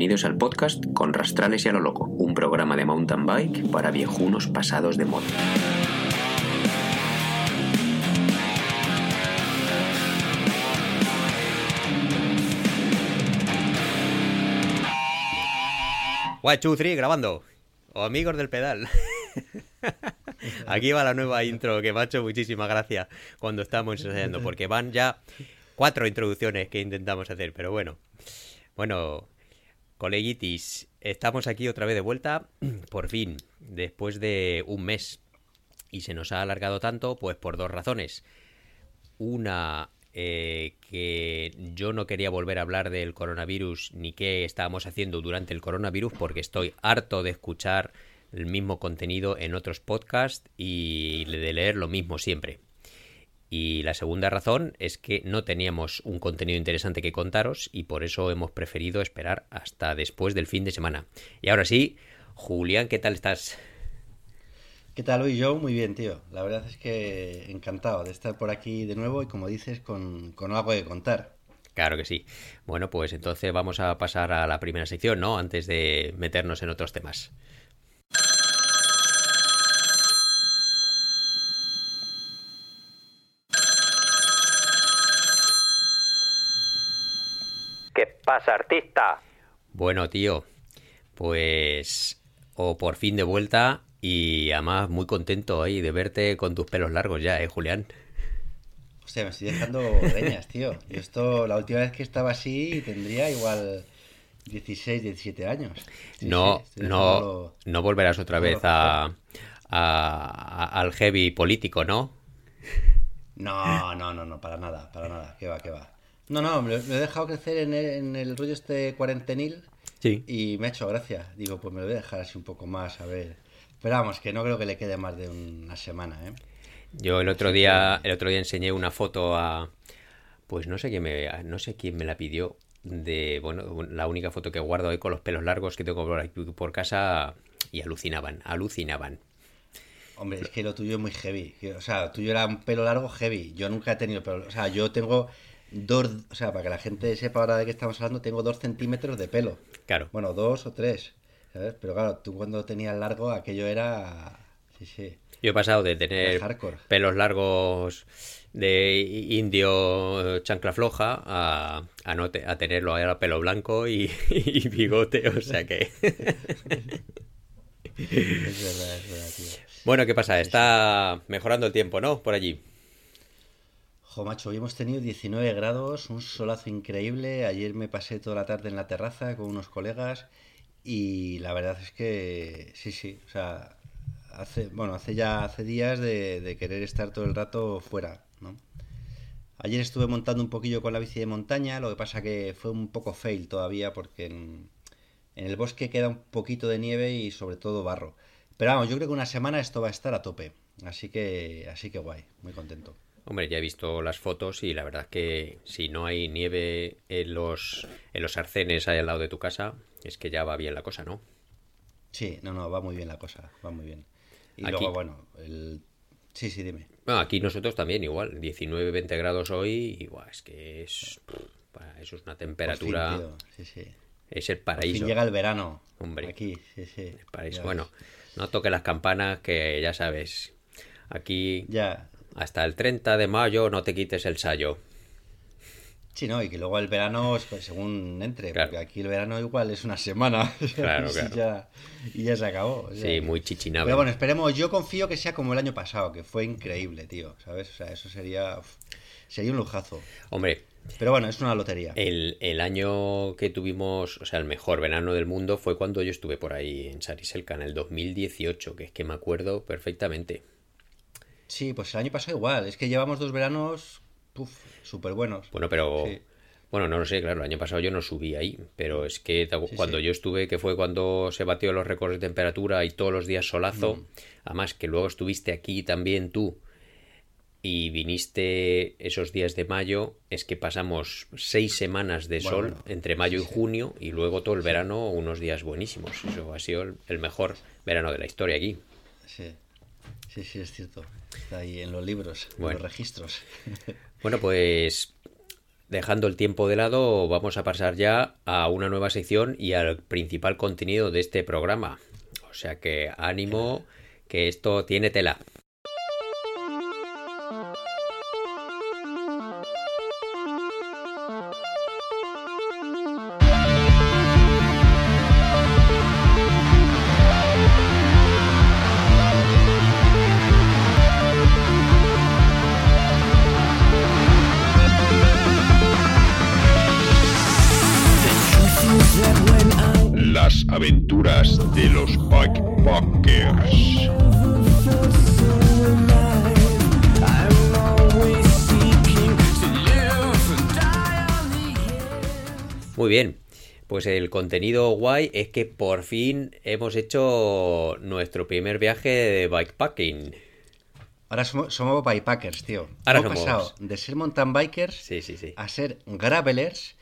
bienvenidos al podcast Con Rastrales y a lo Loco, un programa de mountain bike para viejunos pasados de moda. One, two, three, grabando. O amigos del pedal. Aquí va la nueva intro que me ha hecho muchísima gracia cuando estamos ensayando, porque van ya cuatro introducciones que intentamos hacer, pero bueno. Bueno, coleguitis, estamos aquí otra vez de vuelta, por fin, después de un mes. Y se nos ha alargado tanto, pues por dos razones. Una, eh, que yo no quería volver a hablar del coronavirus ni qué estábamos haciendo durante el coronavirus porque estoy harto de escuchar el mismo contenido en otros podcasts y de leer lo mismo siempre. Y la segunda razón es que no teníamos un contenido interesante que contaros y por eso hemos preferido esperar hasta después del fin de semana. Y ahora sí, Julián, ¿qué tal estás? ¿Qué tal hoy, Joe? Muy bien, tío. La verdad es que encantado de estar por aquí de nuevo y como dices, con, con algo que contar. Claro que sí. Bueno, pues entonces vamos a pasar a la primera sección, ¿no? Antes de meternos en otros temas. ¿Qué pasa, artista? Bueno, tío, pues o por fin de vuelta y además muy contento ahí de verte con tus pelos largos ya, ¿eh, Julián? Hostia, me estoy dejando leñas, tío. Yo esto, la última vez que estaba así, tendría igual 16, 17 años. Sí, no, sí, no, no volverás otra vez a, a- a- al heavy político, ¿no? No, no, no, no, para nada, para nada. Que va, que va. No, no, me lo, he dejado crecer en el, en el rollo este cuarentenil Sí. y me ha hecho gracia. Digo, pues me lo voy a dejar así un poco más, a ver. Pero vamos, que no creo que le quede más de una semana, ¿eh? Yo el otro día, el otro día enseñé una foto a, pues no sé quién me, no sé quién me la pidió de, bueno, la única foto que guardo hoy con los pelos largos que tengo por, aquí por casa y alucinaban, alucinaban. Hombre, es que lo tuyo es muy heavy. O sea, tuyo era un pelo largo heavy. Yo nunca he tenido pelo. O sea, yo tengo dos. O sea, para que la gente sepa ahora de qué estamos hablando, tengo dos centímetros de pelo. Claro. Bueno, dos o tres. ¿Sabes? Pero claro, tú cuando tenías largo, aquello era. Sí, sí. Yo he pasado de tener pelos largos de indio chancla floja a, a, no te- a tenerlo ahora pelo blanco y, y bigote, o sea que... Es verdad, es verdad, tío. Bueno, ¿qué pasa? Está mejorando el tiempo, ¿no? Por allí. Jo, macho, hoy hemos tenido 19 grados, un solazo increíble. Ayer me pasé toda la tarde en la terraza con unos colegas y la verdad es que sí, sí, o sea, hace, bueno, hace ya hace días de, querer estar todo el rato fuera, ¿no? Ayer estuve montando un poquillo con la bici de montaña, lo que pasa que fue un poco fail todavía porque en, en el bosque queda un poquito de nieve y sobre todo barro. Pero vamos, yo creo que una semana esto va a estar a tope, así que, así que guay, muy contento. Hombre, ya he visto las fotos y la verdad que si no hay nieve en los, en los arcenes ahí al lado de tu casa, es que ya va bien la cosa, ¿no? Sí, no, no, va muy bien la cosa, va muy bien. Y Aquí- luego, bueno, el... Sí, sí, dime. Aquí nosotros también igual, 19, 20 grados hoy y buah, es que es... Eso es una fin, temperatura... Sí, sí. es el paraíso. llega el verano. Hombre. Aquí, sí, sí. paraíso. Bueno, no toque las campanas que ya sabes. Aquí Ya. Hasta el 30 de mayo no te quites el sayo. Sí, no, y que luego el verano, es pues, según entre, Claro. porque aquí el verano igual es una semana. Claro, y claro. Ya, y ya se acabó. o sea Sí, muy chichinable. Pero bueno, esperemos, yo confío que sea como el año pasado, que fue increíble, tío, ¿sabes? O sea, eso sería... sería un lujazo. Hombre, Pero bueno, es una lotería. el, el año que tuvimos, o sea, el mejor verano del mundo fue cuando yo estuve por ahí en Sariselka, en el 2018, que es que me acuerdo perfectamente. Sí, pues el año pasado igual. Es que llevamos dos veranos, puf, súper buenos. Bueno, pero... Sí. Bueno, no lo sé, claro, el año pasado yo no subí ahí, pero es que Sí, cuando sí. yo estuve, que fue cuando se batió los récords de temperatura y todos los días solazo, Mm. además que luego estuviste aquí también tú y viniste esos días de mayo, es que pasamos seis semanas de Bueno, sol bueno, entre mayo y junio y luego todo el verano unos días buenísimos. Eso ha sido el, el mejor verano de la historia aquí. Sí, sí, sí, es cierto. Está ahí en los libros, en los registros. Bueno, pues dejando el tiempo de lado, vamos a pasar ya a una nueva sección y al principal contenido de este programa. O sea que ánimo, que esto tiene tela. Bien. Pues el contenido guay es que por fin hemos hecho nuestro primer viaje de bikepacking. Ahora somos, somos bikepackers, tío. Ahora hemos somos- pasado de ser mountain bikers Sí, sí, sí. a ser gravelers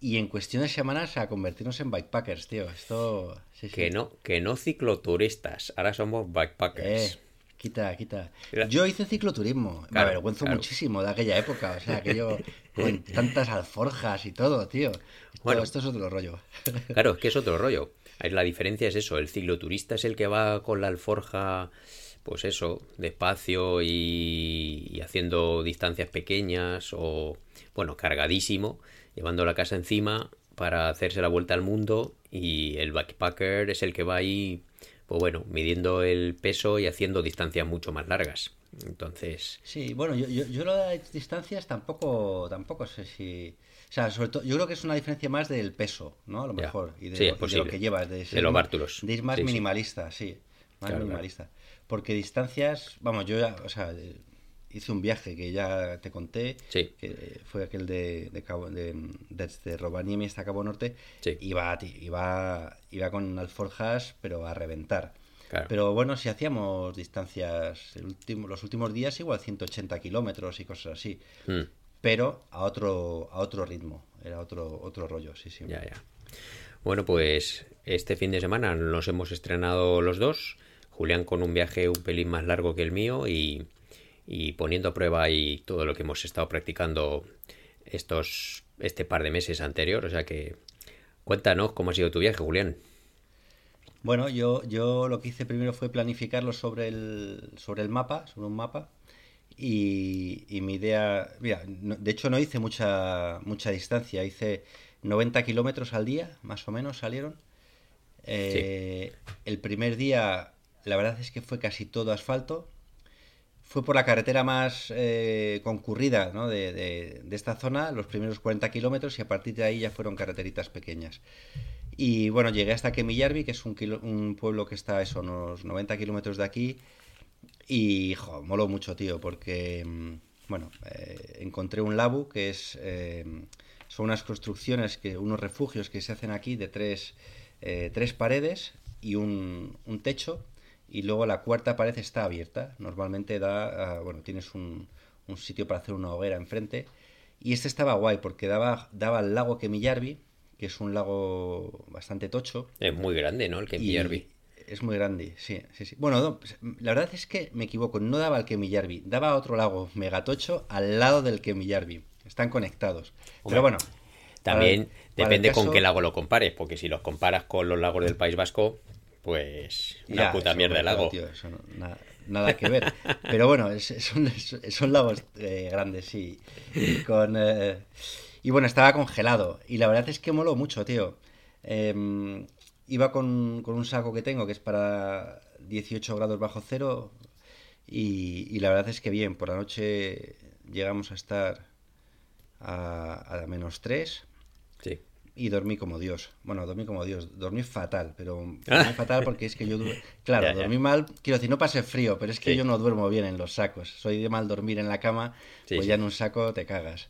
y en cuestión de semanas a convertirnos en bikepackers, tío. Esto. Sí, sí. Que no, que no cicloturistas, ahora somos Eh, bikepackers. quita, quita. Mira. Yo hice cicloturismo. Claro, me avergüenzo claro. muchísimo de aquella época. O sea, aquello con tantas alforjas y todo, tío. Esto, Bueno. esto es otro rollo. Claro, es que es otro rollo. La diferencia es eso, el cicloturista es el que va con la alforja, pues eso, despacio y, y haciendo distancias pequeñas o, bueno, cargadísimo, llevando la casa encima para hacerse la vuelta al mundo y el backpacker es el que va ahí, pues bueno, midiendo el peso y haciendo distancias mucho más largas. Entonces, Sí, bueno, yo, yo, yo lo de las distancias tampoco, tampoco sé si... O sea, sobre todo, yo creo que es una diferencia más del peso, ¿no? A lo Ya. mejor. Y de, Sí, lo, de lo que llevas. De, ser los bártulos. De ir más Sí, minimalista, sí. Más Claro, minimalista. Porque distancias, vamos, yo ya, o sea, hice un viaje que ya te conté, Sí. que fue aquel de, de Cabo, de, desde Rovaniemi hasta Cabo Norte, Sí. iba, iba, iba con alforjas, pero a reventar. Claro. Pero bueno, si hacíamos distancias, el último, los últimos días igual 180 kilómetros y cosas así, Mm, pero a otro, a otro ritmo, era otro, otro rollo, sí, sí. Ya, ya. Bueno, pues este fin de semana nos hemos estrenado los dos. Julián con un viaje un pelín más largo que el mío y, y poniendo a prueba ahí todo lo que hemos estado practicando estos este par de meses anterior. O sea que cuéntanos cómo ha sido tu viaje, Julián. Bueno, yo, yo lo que hice primero fue planificarlo sobre el, sobre el mapa, sobre un mapa, y, y mi idea, mira, no- de hecho no hice mucha, mucha distancia, hice 90 kilómetros al día, más o menos salieron. Eh, El primer día, la verdad es que fue casi todo asfalto. Fue por la carretera más eh, concurrida ¿no? de, de- de esta zona, los primeros 40 kilómetros, y a partir de ahí ya fueron carreteritas pequeñas. Y bueno, llegué hasta Kemijärvi, que es un, un pueblo que está eso, unos 90 kilómetros de aquí. Y, jo, moló mucho, tío, porque, mm, bueno, eh, encontré un labu, que es, eh, son unas construcciones, que, unos refugios que se hacen aquí de tres, eh, tres paredes y un, techo, y luego la cuarta pared está abierta. Normalmente da, bueno, tienes un, un sitio para hacer una hoguera enfrente. Y este estaba guay, porque daba, daba al lago Kemijärvi, que es un lago bastante tocho. Es muy grande, ¿no? El que Y Es muy grande, sí, sí, sí. Bueno, no, pues, la verdad es que me equivoco, no daba al Kemijärvi, daba a otro lago, Megatocho, al lado del Kemijärvi. Están conectados. Pero bueno. También para para depende con qué lago lo compares, porque si los comparas con los lagos del País Vasco, pues una Ya, puta mierda de lago. tío, eso no- na- nada que ver. Pero bueno, es- son, son lagos eh, grandes, sí. Y, con, eh, y bueno, estaba congelado. Y la verdad es que moló mucho, tío. Em, iba con, con un saco que tengo que es para 18 grados bajo cero. Y, y la verdad es que bien, por la noche llegamos a estar a, a menos 3 Sí. y dormí como Dios. Bueno, dormí como Dios. Dormí fatal, pero dormí fatal porque es que yo... Claro, Ya, ya. dormí mal. Quiero decir, no pasé frío, pero es que Sí. yo no duermo bien en los sacos. Soy de mal dormir en la cama, Sí, pues ya en un saco te cagas.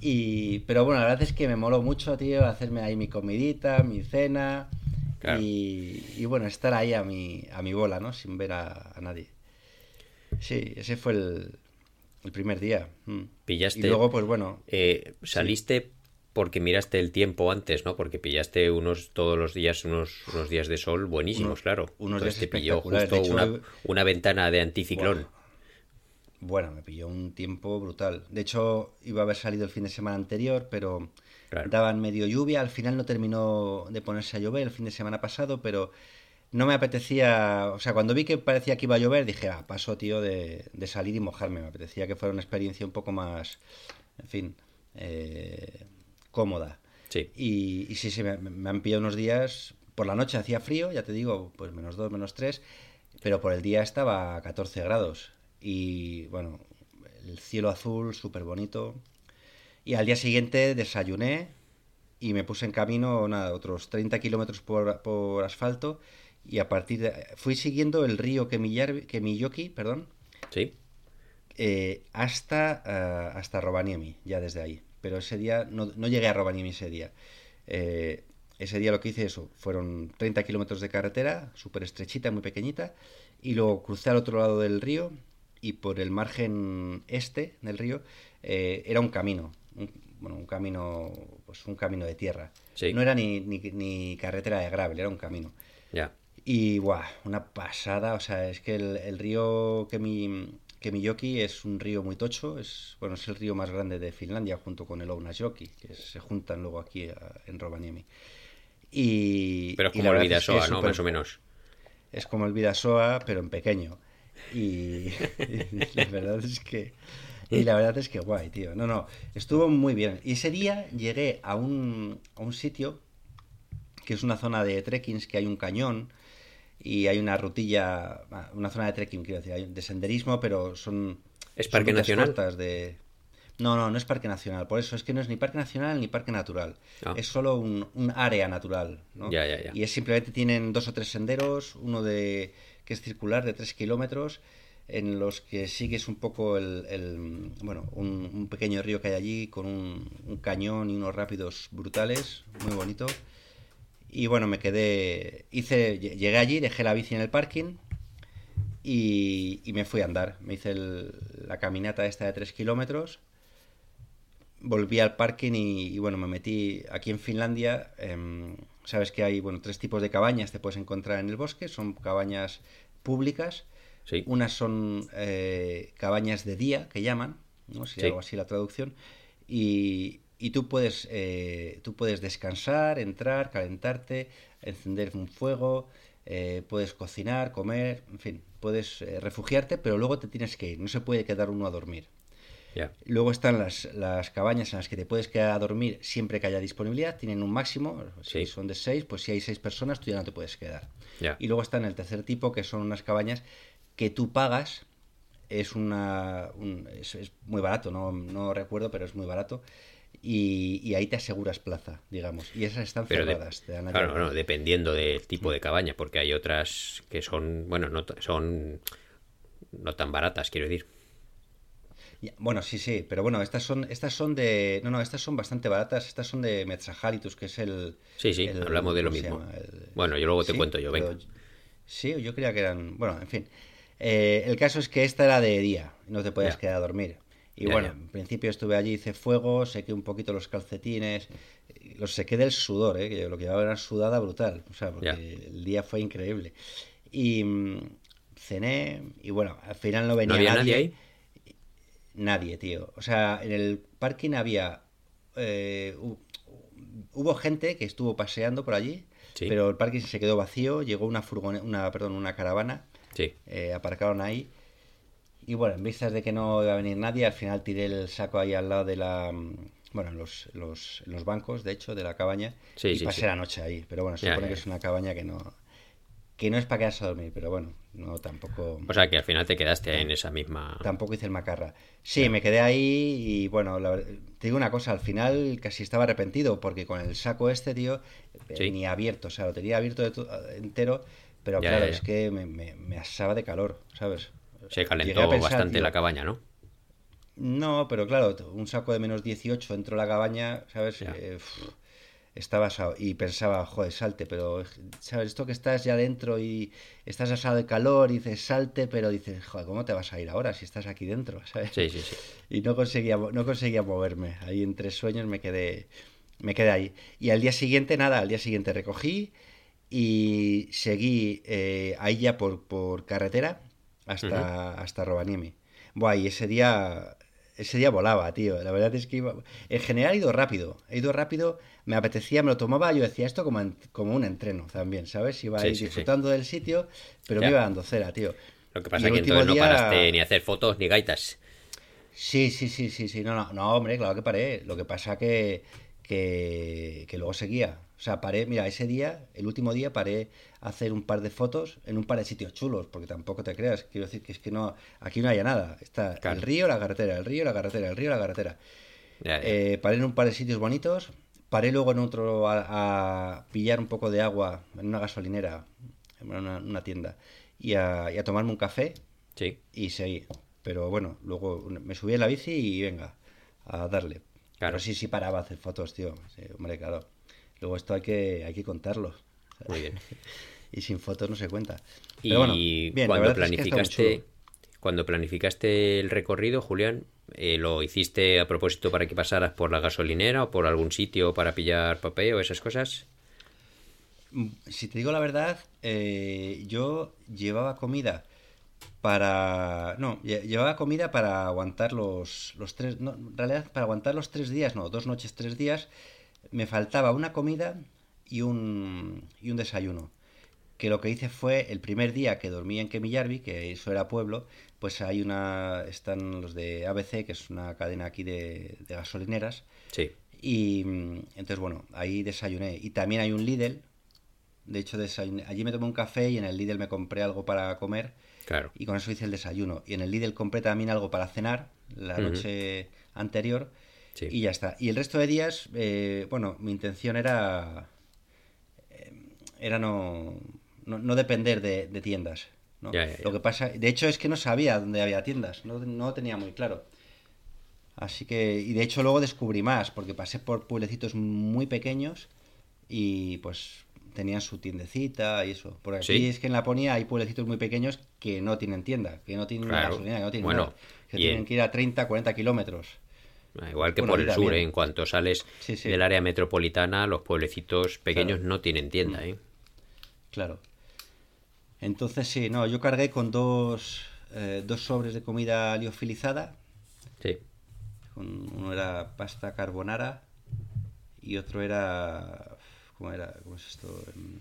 Y... Pero bueno, la verdad es que me moló mucho, tío, hacerme ahí mi comidita, mi cena. Claro. Y... y bueno, estar ahí a mi, a mi bola, ¿no? Sin ver a, a nadie. Sí, ese fue el, el primer día. mm. Pillaste- Y luego, pues bueno, Eh, saliste porque miraste el tiempo antes, ¿no? Porque pillaste unos todos los días unos, unos días de sol buenísimos, claro. unos Entonces días te pilló justo hecho, una, una ventana de anticiclón. Bueno, me pilló un tiempo brutal. De hecho, iba a haber salido el fin de semana anterior, pero Claro. daban medio lluvia. Al final no terminó de ponerse a llover el fin de semana pasado, pero no me apetecía. O sea, cuando vi que parecía que iba a llover, dije, ah, paso, tío, de, de salir y mojarme. Me apetecía que fuera una experiencia un poco más, en fin, eh, cómoda. Sí. Y, y sí, sí, me, me han pillado unos días. Por la noche hacía frío, ya te digo, pues menos 2, menos 3, pero por el día estaba a 14 grados. Y bueno, el cielo azul, súper bonito. Y al día siguiente desayuné y me puse en camino, nada, otros 30 kilómetros por, por asfalto. Y a partir de. Fui siguiendo el río Kemiyoki, perdón, Sí. eh, hasta, ah, hasta Rovaniemi, ya desde ahí. Pero ese día, no, no llegué a Rovaniemi ese día. Eh, ese día lo que hice eso, fueron 30 kilómetros de carretera, súper estrechita, muy pequeñita, y luego crucé al otro lado del río y por el margen este del río eh, era un camino, un- bueno, un camino, pues un camino de tierra. Sí. No era ni, ni, ni carretera de gravel, era un camino. Ya. Y guau, una pasada, o sea, es que el, el río Kemi, Kemijoki es un río muy tocho, es bueno, es el río más grande de Finlandia junto con el Ounasjoki, que se juntan luego aquí a- en Rovaniemi. Y, Pero es como el es que Vidasoa, es ¿no? Más o menos. Es como el Vidasoa, pero en pequeño. Y, y la verdad es que y la verdad es que guay, tío. No, no, estuvo muy bien. Y ese día llegué a un, a un sitio que es una zona de trekkings, que hay un cañón y hay una rutilla, ah, una zona de trekking, quiero decir, hay de senderismo, pero son... ¿Es parque nacional? de... No, no, no es parque nacional, por eso es que no es ni parque nacional ni parque natural. Ah. Es solo un, un área natural, ¿no? Ya, ya, ya. Y es simplemente tienen dos o tres senderos, uno de que es circular de tres kilómetros, en los que sigues un poco el, el- bueno, un, un pequeño río que hay allí con un, un cañón y unos rápidos brutales, muy bonito. Y bueno, me quedé, hice, lle- llegué allí, dejé la bici en el parking y, y me fui a andar. Me hice el- la caminata esta de tres kilómetros volví al parking y, y, bueno, me metí aquí en Finlandia. em, sabes que hay bueno tres tipos de cabañas te puedes encontrar en el bosque. Son cabañas públicas. Sí. Unas son eh, cabañas de día que llaman, ¿no? Sería Sí. algo así la traducción. Y, y tú puedes eh, tú puedes descansar, entrar, calentarte, encender un fuego. eh, puedes cocinar, comer, en fin, puedes eh, refugiarte, pero luego te tienes que ir, no se puede quedar uno a dormir. Luego están las, las cabañas en las que te puedes quedar a dormir siempre que haya disponibilidad. Tienen un máximo. Si Sí. son de seis, pues si hay seis personas, tú ya no te puedes quedar. Y luego está en el tercer tipo, que son unas cabañas que tú pagas. Es una un- es, es muy barato, no, no recuerdo, pero es muy barato. Y, y ahí te aseguras plaza, digamos. Y esas están Pero de- cerradas. te dan claro, no, dependiendo del tipo de cabaña, porque hay otras que son, bueno, no son no tan baratas, quiero decir. Bueno, sí, sí, pero bueno, estas son, estas son de, no, no, estas son bastante baratas, estas son de Metzahalitus, que es el, Sí, sí, el- hablamos de lo ¿cómo se mismo. El- Bueno, yo luego te sí, cuento yo, venga. pero- sí, yo creía que eran, bueno, en fin. Eh, el caso es que esta era de día, no te podías Ya. quedar a dormir. Y Ya, bueno, ya. en principio estuve allí, hice fuego, sequé un poquito los calcetines, los sequé del sudor, ¿eh? que lo que llevaba era sudada brutal, o sea, porque el día fue increíble. Y mm, cené, y bueno, al final no venía ¿No había nadie ahí? Nadie, tío. O sea, en el parking había. eh, hu- hubo gente que estuvo paseando por allí, Sí. pero el parking se quedó vacío. Llegó una furgoneta, una, perdón, una caravana, Sí. eh, aparcaron ahí. Y bueno, en vistas de que no iba a venir nadie, al final tiré el saco ahí al lado de la. mm, Bueno, en los, los, los bancos, de hecho, de la cabaña. Sí, y pasé la noche ahí. Pero bueno, se supone que es una cabaña que no. Que no es para quedarse a dormir, pero bueno, no tampoco. O sea que al final te quedaste en esa misma. Tampoco hice el macarra. Sí, me quedé ahí y bueno, la te digo una cosa, al final casi estaba arrepentido porque con el saco este, tío, Sí. ni abierto, o sea, lo tenía abierto de to- entero, pero Ya, claro, ya, ya. es que me, me, me asaba de calor, ¿sabes? Se calentó pensar, bastante tío, la cabaña, ¿no? No, pero claro, un saco de menos 18 dentro de la cabaña, ¿sabes? Eh, estaba asado y pensaba, joder, salte, pero, ¿sabes? Esto que estás ya dentro y estás asado de calor y dices, salte, pero dices, joder, ¿cómo te vas a ir ahora si estás aquí dentro? ¿sabes? Sí, sí, sí. y no conseguía no conseguía moverme ahí entre sueños me quedé me quedé ahí y al día siguiente nada al día siguiente recogí y seguí eh, ahí ya por, por carretera hasta hasta Rovaniemi Buah, y ese día, ese día volaba, tío. La verdad es que iba... En general he ido rápido. He ido rápido, me apetecía, me lo tomaba, yo decía esto como, en- como un entreno también, ¿sabes? Iba Sí, ahí sí, sí. disfrutando del sitio, pero Ya. me iba dando cera, tío. Lo que pasa es que entonces no paraste ni a hacer fotos ni gaitas. Sí, sí, sí, sí, sí. No, no, no, hombre, claro que paré. Lo que pasa que, que, que luego seguía. O sea, paré, mira, ese día, el último día, paré a hacer un par de fotos en un par de sitios chulos, porque tampoco te creas. Quiero decir que es que no, aquí no hay nada. Está Claro. el río, la carretera, el río, la carretera, el río, la carretera. Ya, ya. Eh, paré en un par de sitios bonitos. Paré luego en otro a, a pillar un poco de agua en una gasolinera, en una, una tienda, y a, y a tomarme un café Sí. y seguí. Pero bueno, luego me subí en la bici y venga, a darle. Claro. Pero sí, sí paraba a hacer fotos, tío. Sí, hombre, claro. Luego esto hay que, hay que contarlo. Muy bien. Y sin fotos no se cuenta. Y bueno, bien, cuando es que planificaste, cuando planificaste el recorrido, Julián, eh, ¿lo hiciste a propósito para que pasaras por la gasolinera o por algún sitio para pillar papel o esas cosas? Mm, Si te digo la verdad, eh, yo llevaba comida para... No, lle- llevaba comida para aguantar los, los tres... No, en realidad, para aguantar los tres días, no, dos noches, tres días, me faltaba una comida y un, y un desayuno. Que lo que hice fue, el primer día que dormí en Kemillarvi, que eso era pueblo, pues hay una... Están los de ABC, que es una cadena aquí de, de gasolineras, Sí. y mm, entonces, bueno, ahí desayuné. Y también hay un Lidl. De hecho, desayuné- allí me tomé un café y en el Lidl me compré algo para comer. Claro. Y con eso hice el desayuno. Y en el Lidl compré también algo para cenar la noche anterior. Sí. Y ya está. Y el resto de días, eh, bueno, mi intención era. eh, Era no, no, no depender de, de tiendas. ¿no? Ya, ya, ya. Lo que pasa, de hecho, es que no sabía dónde había tiendas. No, no tenía muy claro. Así que, y de hecho luego descubrí más, porque pasé por pueblecitos muy pequeños y pues tenían su tiendecita y eso. Por aquí Sí. es que en Laponia hay pueblecitos muy pequeños que no tienen tienda, que no tienen Claro. gasolina, que no tienen Bueno, nada, que tienen en- que ir a 30, 40 kilómetros. Ah, Igual que Bueno, por el sur. ¿eh? en cuanto sales Sí, sí. del área metropolitana, los pueblecitos pequeños Claro. Mm. no tienen tienda, ¿eh? Claro. Entonces sí, no, yo cargué con dos, eh, dos sobres de comida liofilizada. Sí. uno era pasta carbonara y otro era... ¿Cómo era? ¿Cómo es esto? Em,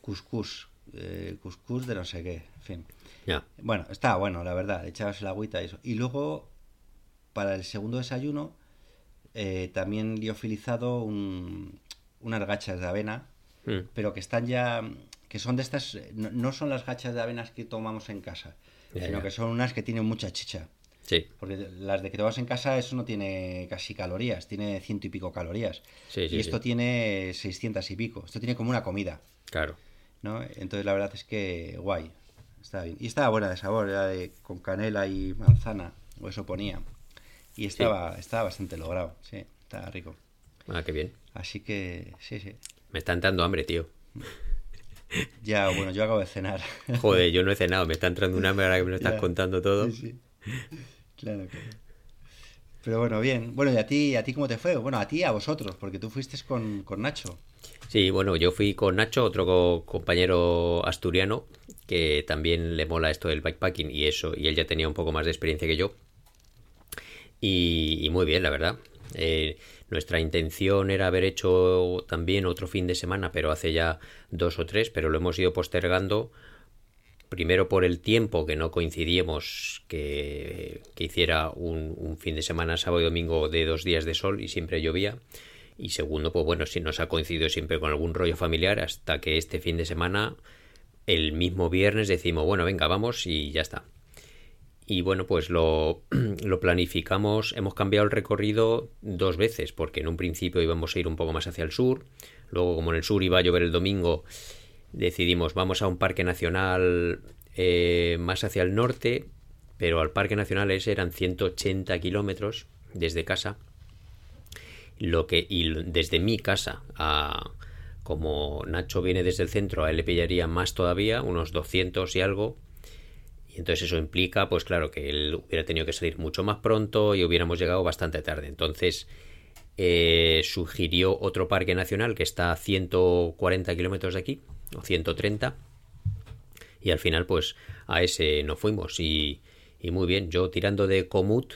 Cuscús. eh, cuscús de no sé qué. En fin. Ya. Bueno, estaba bueno, la verdad. Le echabas el agüita y eso. Y luego, para el segundo desayuno, eh, también liofilizado un, unas gachas de avena, Mm. pero que están ya... que son de estas... No, no son las gachas de avenas que tomamos en casa, sino que son unas que tienen mucha chicha. Sí. Porque las de que tomas en casa, eso no tiene casi calorías, tiene ciento y pico calorías. Sí, sí, y esto tiene 600 y pico. Esto tiene como una comida, Claro. ¿no? Entonces la verdad es que guay. Está bien. Y estaba buena de sabor, era de, con canela y manzana, o eso ponía. Y estaba, estaba bastante logrado, sí, estaba rico. Ah, qué bien. Así que, sí, sí. Me está entrando hambre, tío. Ya, bueno, yo acabo de cenar. Joder, yo no he cenado, me está entrando un hambre ahora que me lo estás Ya. contando todo. Sí, sí. Claro, claro. Pero bueno, bien. Bueno, ¿y a ti, a ti cómo te fue? Bueno, a ti y a vosotros, porque tú fuiste con, con Nacho. Sí, bueno, yo fui con Nacho, otro co- compañero asturiano, que también le mola esto del bikepacking y eso, y él ya tenía un poco más de experiencia que yo. Y, y muy bien, la verdad. Eh, nuestra intención era haber hecho también otro fin de semana, pero hace ya dos o tres, pero lo hemos ido postergando. Primero por el tiempo que no coincidíamos que, que hiciera un, un fin de semana, sábado y domingo de dos días de sol y siempre llovía. Y segundo, pues bueno, si nos ha coincidido siempre con algún rollo familiar hasta que este fin de semana, el mismo viernes, decimos, bueno, venga, vamos y ya está. Y bueno, pues lo, lo planificamos, hemos cambiado el recorrido dos veces, porque en un principio íbamos a ir un poco más hacia el sur, luego como en el sur iba a llover el domingo, decidimos vamos a un parque nacional eh, más hacia el norte, pero al parque nacional ese eran 180 kilómetros desde casa, lo que y desde mi casa a como Nacho viene desde el centro, a él le pillaría más todavía, unos 200 y algo, y entonces eso implica, pues claro, que él hubiera tenido que salir mucho más pronto y hubiéramos llegado bastante tarde. Entonces eh, sugirió otro parque nacional que está a 140 kilómetros de aquí, o 130. Y al final, pues a ese nos fuimos. Y, y muy bien, yo tirando de Comut,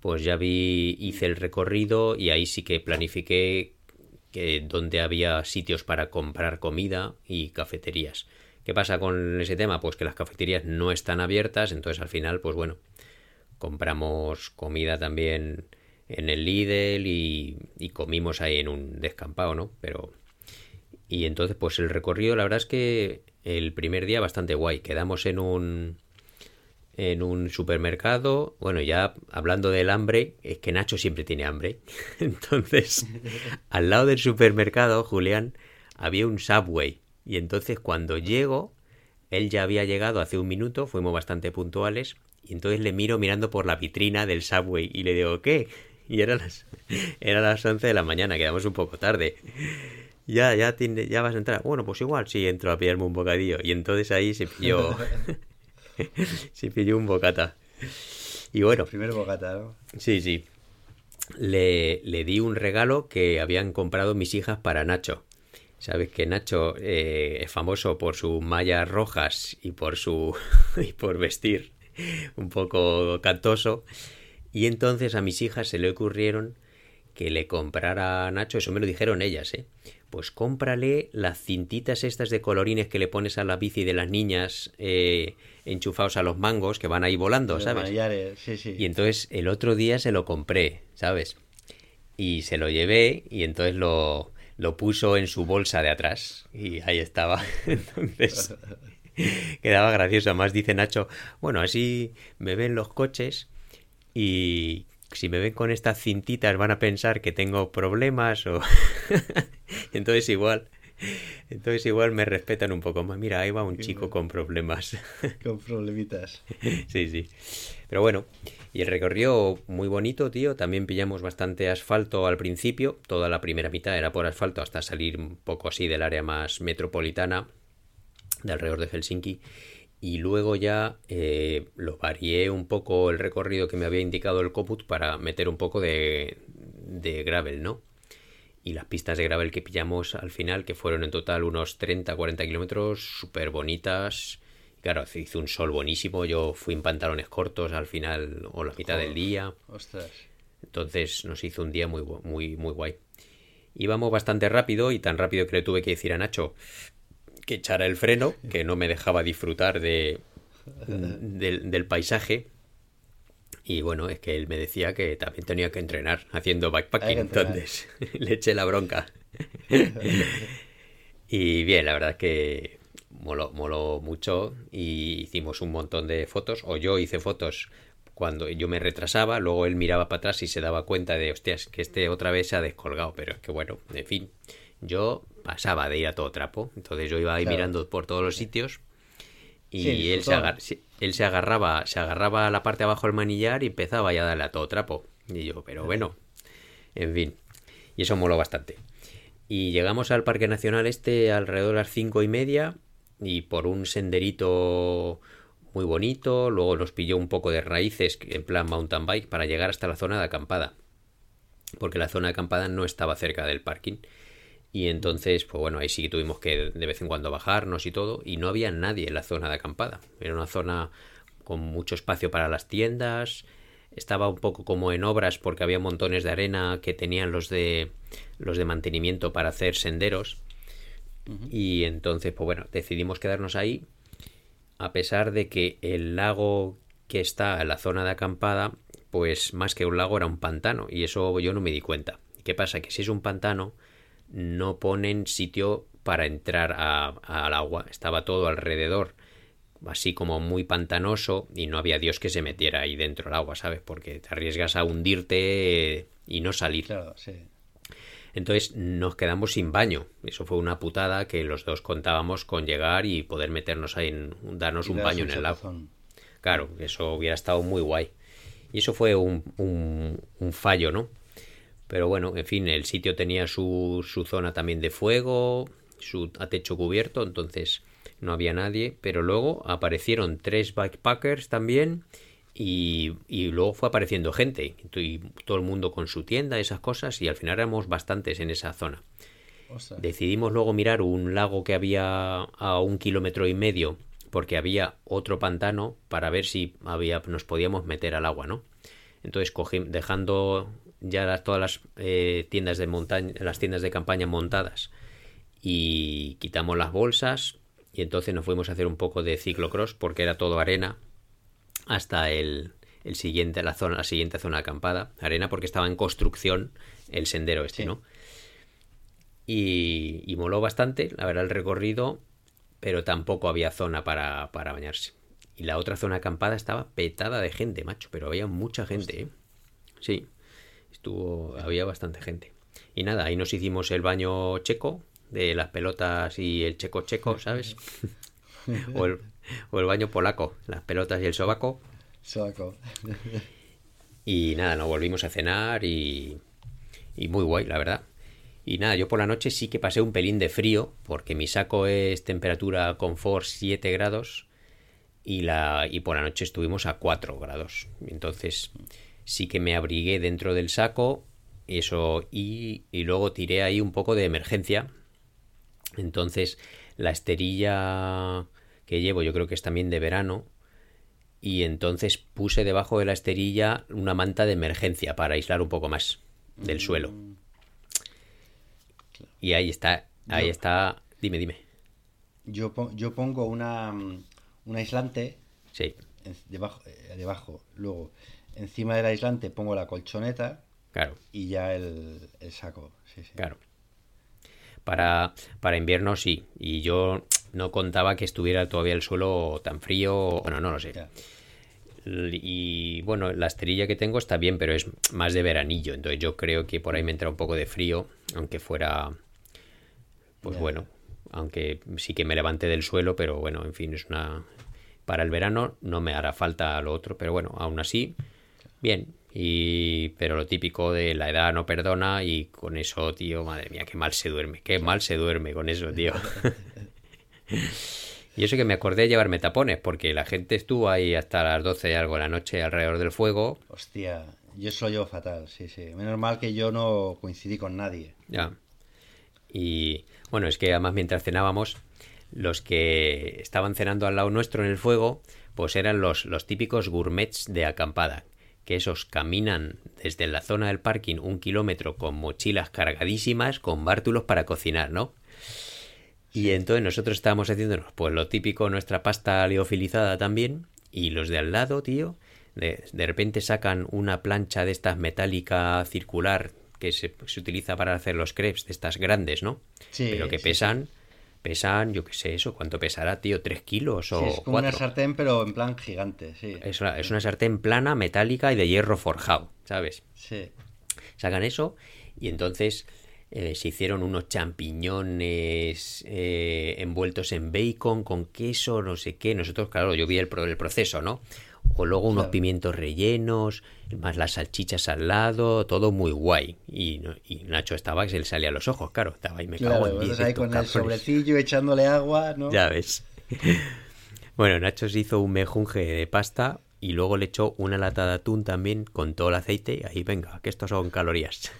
pues ya vi, hice el recorrido y ahí sí que planifiqué que donde había sitios para comprar comida y cafeterías. ¿Qué pasa con ese tema? Pues que las cafeterías no están abiertas, entonces al final, pues bueno, compramos comida también en el Lidl y, y comimos ahí en un descampado, ¿no? Pero... Y entonces, pues el recorrido, la verdad es que el primer día bastante guay. Quedamos en un en un supermercado. Bueno, ya hablando del hambre, es que Nacho siempre tiene hambre. Entonces, al lado del supermercado, Julián, había un Subway. Y entonces cuando llego, él ya había llegado hace un minuto, fuimos bastante puntuales. Y entonces le miro mirando por la vitrina del Subway y le digo, ¿qué? Y eran las, era las 11 de la mañana, quedamos un poco tarde. Ya, ya, tiene, ya vas a entrar. Bueno, pues igual sí entro a pillarme un bocadillo. Y entonces ahí se pilló, se pilló un bocata. Y bueno. El primer bocata, ¿no? Sí, sí. Le, le, di un regalo que habían comprado mis hijas para Nacho. Sabes que Nacho eh, es famoso por sus mallas rojas y por su y por vestir un poco cantoso. Y entonces a mis hijas se le ocurrieron que le comprara a Nacho, eso me lo dijeron ellas, ¿eh? Pues cómprale las cintitas estas de colorines que le pones a la bici de las niñas eh, enchufados a los mangos que van ahí volando, ¿sabes? Sí, sí. Y entonces el otro día se lo compré, ¿sabes? Y se lo llevé y entonces lo, lo puso en su bolsa de atrás y ahí estaba. Entonces quedaba gracioso. Además dice Nacho, bueno, así me ven los coches y si me ven con estas cintitas van a pensar que tengo problemas o entonces igual entonces igual me respetan un poco más. Mira ahí va un chico con problemas. Con problemitas. Sí sí. Pero bueno y el recorrido muy bonito tío. También pillamos bastante asfalto al principio. Toda la primera mitad era por asfalto hasta salir un poco así del área más metropolitana de alrededor de Helsinki. Y luego ya eh, lo varié un poco el recorrido que me había indicado el Coput para meter un poco de, de gravel, ¿no? Y las pistas de gravel que pillamos al final, que fueron en total unos 30-40 kilómetros, súper bonitas. Claro, se hizo un sol buenísimo. Yo fui en pantalones cortos al final o la mitad Joder, del día. Ostras. Entonces nos hizo un día muy, muy, muy guay. Íbamos bastante rápido y tan rápido que le tuve que decir a Nacho, que echara el freno, que no me dejaba disfrutar de, del, del paisaje. Y bueno, es que él me decía que también tenía que entrenar haciendo backpacking, entrenar. entonces le eché la bronca. y bien, la verdad es que moló, moló mucho y hicimos un montón de fotos, o yo hice fotos cuando yo me retrasaba, luego él miraba para atrás y se daba cuenta de, hostias, que este otra vez se ha descolgado, pero es que bueno, en fin, yo pasaba de ir a todo trapo, entonces yo iba ahí Claro. mirando por todos los sitios y Sí, él, se agar- sí, él se agarraba, se agarraba a la parte de abajo del manillar y empezaba ya a darle a todo trapo. Y yo, pero bueno, en fin, y eso moló bastante. Y llegamos al Parque Nacional este alrededor de las cinco y media y por un senderito muy bonito, luego nos pilló un poco de raíces en plan mountain bike para llegar hasta la zona de acampada, porque la zona de acampada no estaba cerca del parking. Y entonces, pues bueno, ahí sí que tuvimos que de vez en cuando bajarnos y todo, y no había nadie en la zona de acampada. Era una zona con mucho espacio para las tiendas, estaba un poco como en obras porque había montones de arena que tenían los de los de mantenimiento para hacer senderos. Y entonces, pues bueno, decidimos quedarnos ahí a pesar de que el lago que está en la zona de acampada, pues más que un lago era un pantano, y eso yo no me di cuenta. ¿Qué pasa? Que si es un pantano, no ponen sitio para entrar a- al agua, estaba todo alrededor, así como muy pantanoso, y no había Dios que se metiera ahí dentro del agua, ¿sabes? Porque te arriesgas a hundirte eh, y no salir. Claro, sí. Entonces nos quedamos sin baño. Eso fue una putada que los dos contábamos con llegar y poder meternos ahí, en, darnos Y un baño en el chapuzón. Claro, eso hubiera estado muy guay. Y eso fue un, un- un fallo, ¿no? Pero bueno, en fin, el sitio tenía su, su zona también de fuego, su a techo cubierto, entonces no había nadie. Pero luego aparecieron tres backpackers también y, y luego fue apareciendo gente. Y todo el mundo con su tienda, esas cosas, y al final éramos bastantes en esa zona. Decidimos luego mirar un lago que había a un kilómetro y medio porque había otro pantano para ver si había, nos podíamos meter al agua, ¿no? Entonces cogí, dejando ya las- todas las eh, tiendas de montaña, las tiendas de campaña montadas y quitamos las bolsas y entonces nos fuimos a hacer un poco de ciclocross porque era todo arena hasta el, el siguiente, la zona, la siguiente zona acampada, arena porque estaba en construcción el sendero este, Sí. ¿no? Y, y moló bastante, la verdad, el recorrido, pero tampoco había zona para, para bañarse. Y la otra zona acampada estaba petada de gente, macho, pero había mucha gente, ¿eh? Sí, estuvo, había bastante gente. Y nada, ahí nos hicimos el baño checo de las pelotas y el checo checo, ¿sabes? o, el, o el baño polaco, las pelotas y el sobaco. Sobaco. Y nada, nos volvimos a cenar y, y muy guay, la verdad. Y nada, yo por la noche sí que pasé un pelín de frío, porque mi saco es temperatura confort 7 grados y, la, y por la noche estuvimos a 4 grados. Entonces sí que me abrigué dentro del saco eso y, y luego tiré ahí un poco de emergencia. Entonces la esterilla que llevo yo creo que es también de verano y entonces puse debajo de la esterilla una manta de emergencia para aislar un poco más del suelo. Y ahí está, ahí Yo- está. Dime, dime. Yo, yo pongo una, mm, un aislante Sí, debajo, eh, debajo. Luego, encima del aislante pongo la colchoneta claro, y ya el, el saco. Sí, sí. claro. Para, para invierno sí. Y yo no contaba que estuviera todavía el suelo tan frío. Bueno, no lo sé. Ya. Y bueno, la esterilla que tengo está bien, pero es más de veranillo. Entonces yo creo que por ahí me entra un poco de frío, aunque fuera, pues Ya. bueno, aunque sí que me levante del suelo, pero bueno, en fin, es una... Para el verano no me hará falta lo otro, pero bueno, aún así, bien. Y... Pero lo típico de la edad no perdona y con eso, tío, madre mía, qué mal se duerme, qué mal se duerme con eso, tío. Y eso que me acordé de llevarme tapones, porque la gente estuvo ahí hasta las 12 y algo de la noche alrededor del fuego. Hostia, yo eso lo llevo fatal, sí, sí. Menos mal que yo no coincidí con nadie. Ya. Y bueno, es que además mientras cenábamos, los que estaban cenando al lado nuestro en el fuego, pues eran los, los típicos gourmets de acampada, que esos caminan desde la zona del parking un kilómetro con mochilas cargadísimas, con bártulos para cocinar, ¿no? Y entonces nosotros estábamos haciéndonos, pues lo típico, nuestra pasta liofilizada también, y los de al lado, tío, de, de repente sacan una plancha de estas metálica circular que se, se utiliza para hacer los crepes, de estas grandes, ¿no? Sí, Pero que sí, pesan, pesan, yo qué sé, eso, ¿cuánto pesará, tío? ¿Tres kilos o Sí, es como una sartén, pero en plan gigante, sí. Es una, es una sartén plana, metálica y de hierro forjado, ¿sabes? Sí. sacan eso y entonces eh, se hicieron unos champiñones eh, envueltos en bacon con queso, no sé qué. Nosotros, claro, yo vi el, el proceso, ¿no? O luego unos Claro. pimientos rellenos, más las salchichas al lado, todo muy guay. Y, Nacho estaba que se le salía a los ojos, claro. Estaba ahí, me Claro, cago en vosotros 10 ahí estos con el sobrecillo echándole agua, ¿no? Ya ves. Bueno, Nacho se hizo un mejunje de pasta y luego le echó una lata de atún también con todo el aceite. Y ahí, venga, que estos son calorías.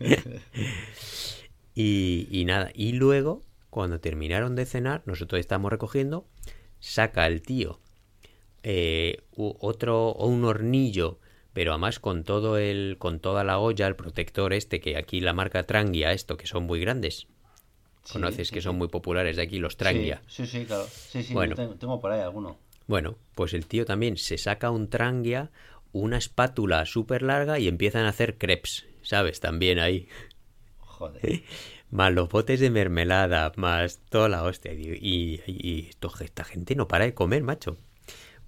y, y nada, y luego, cuando terminaron de cenar, nosotros estábamos recogiendo, saca el tío eh, otro o un hornillo, pero además con todo el, con toda la olla, el protector este, que aquí la marca Trangia, esto, que son muy grandes. Sí, Conoces sí, que sí. son muy populares de aquí, los Trangia. Sí, sí, claro. Sí, sí, Bueno. tengo, tengo por ahí alguno. Bueno, pues el tío también se saca un trangia, una espátula súper larga y empiezan a hacer crepes, ¿sabes? También ahí. Joder. Más los botes de mermelada, más toda la hostia. Y, y, y esto- esta gente no para de comer, macho.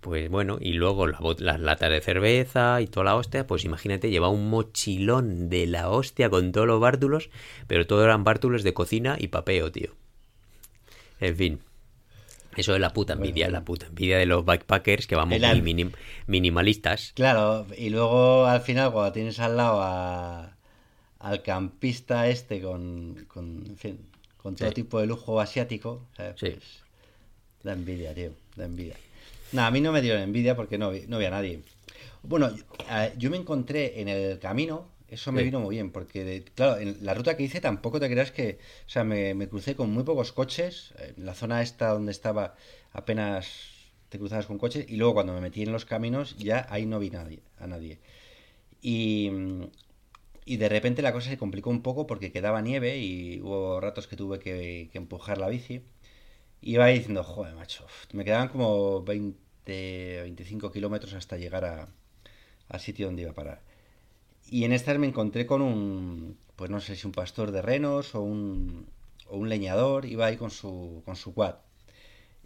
Pues bueno, y luego la bot- las latas de cerveza y toda la hostia, pues imagínate, lleva un mochilón de la hostia con todos los bártulos, pero todos eran bártulos de cocina y papeo, tío. En fin. Eso es la puta envidia, la puta envidia de los backpackers que vamos muy minim- minimalistas. Claro, y luego al final cuando tienes al lado a- al campista este con, con, en fin, con todo Sí. tipo de lujo asiático, ¿sabes? Sí. Pues, da envidia, tío, da envidia. No, a mí no me dio envidia porque no vi, no vi a nadie. Bueno, yo, me encontré en el camino, Eso me Sí. vino muy bien, porque, claro, en la ruta que hice tampoco te creas que, o sea, me, me crucé con muy pocos coches, en la zona esta donde estaba apenas te cruzabas con coches, y luego cuando me metí en los caminos ya ahí no vi nadie, a nadie. Y, y de repente la cosa se complicó un poco porque quedaba nieve y hubo ratos que tuve que, que empujar la bici. Iba diciendo, joder, macho, me quedaban como 20, 25 kilómetros hasta llegar a- al sitio donde iba a parar. Y en estas me encontré con un, pues no sé si un pastor de renos o un, o un leñador, iba ahí con su, con su quad.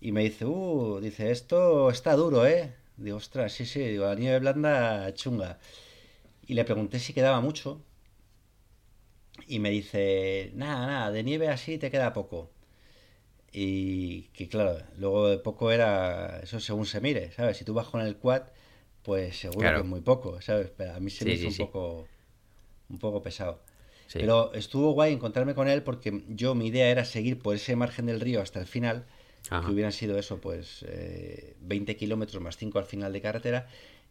Y me dice, uh, dice, esto está duro, ¿eh? Digo, ostras, sí, sí, digo, la nieve blanda chunga. Y le pregunté si quedaba mucho. Y me dice, nada, nada, de nieve así te queda poco. Y que claro, luego de poco era, eso según se mire, ¿sabes? Si tú vas con el quad, pues seguro Claro. que es muy poco, ¿sabes? Pero a mí se me Sí, hizo sí, un poco, un poco pesado. Pero estuvo guay encontrarme con él porque yo mi idea era seguir por ese margen del río hasta el final, Ajá. que hubieran sido eso, pues eh, 20 kilómetros más 5 al final de carretera.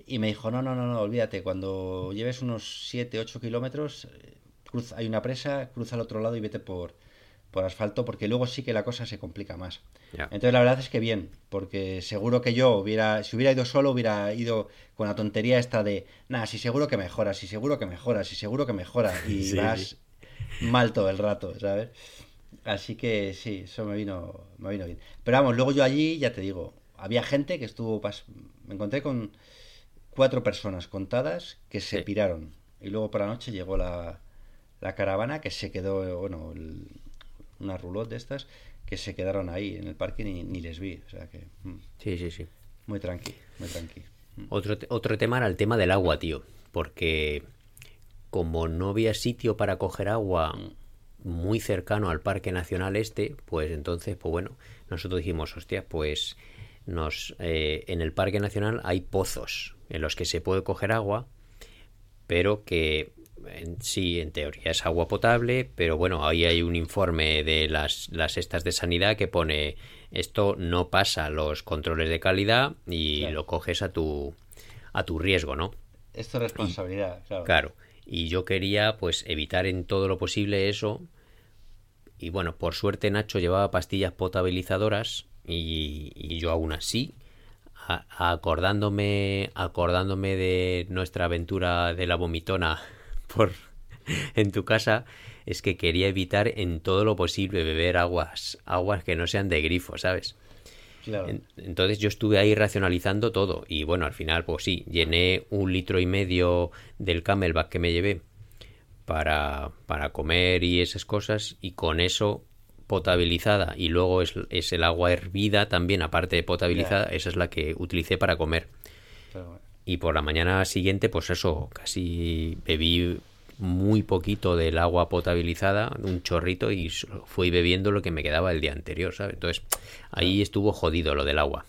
Y me dijo, no, no, no, no, olvídate, cuando lleves unos 7, 8 kilómetros, eh, cruz, hay una presa, cruza al otro lado y vete por, por asfalto, porque luego sí que la cosa se complica más. Entonces la verdad es que bien, porque seguro que yo hubiera, si hubiera ido solo, hubiera ido con la tontería esta de, nada, si seguro que mejora, si seguro que mejora, si seguro que mejora, y Sí, vas mal todo el rato, ¿sabes? Así que sí, eso me vino, me vino bien. Pero vamos, luego yo allí, ya te digo, había gente que estuvo, pas- me encontré con cuatro personas contadas que se Sí. piraron. Y luego por la noche llegó la, la caravana que se quedó, bueno, el- una roulotte de estas, que se quedaron ahí en el parque y ni, ni les vi. O sea que, mm, Sí, sí, sí. muy tranqui, muy tranqui. Mm. Otro, te- otro tema era el tema del agua, tío. Porque como no había sitio para coger agua muy cercano al Parque Nacional Este, pues entonces, pues bueno, nosotros dijimos, hostia, pues nos eh, en el Parque Nacional hay pozos en los que se puede coger agua, pero que en, sí, en teoría es agua potable, pero bueno, ahí hay un informe de las, las estas de sanidad que pone esto no pasa los controles de calidad y Claro. lo coges a tu a tu riesgo, ¿no? Esto es responsabilidad, claro. Claro. Y yo quería pues evitar en todo lo posible eso. Y bueno, por suerte Nacho llevaba pastillas potabilizadoras y, y yo aún así, a- acordándome, acordándome de nuestra aventura de la vomitona por en tu casa, es que quería evitar en todo lo posible beber aguas, aguas que no sean de grifo, ¿sabes? Claro. En- Entonces yo estuve ahí racionalizando todo y bueno, al final pues sí, llené un litro y medio del camelback que me llevé para, para comer y esas cosas y con eso potabilizada y luego es, es el agua hervida también, aparte de potabilizada, esa es la que utilicé para comer. Pero, Y por la mañana siguiente, pues eso, casi bebí muy poquito del agua potabilizada, un chorrito, y fui bebiendo lo que me quedaba el día anterior, ¿sabes? Entonces, ahí estuvo jodido lo del agua.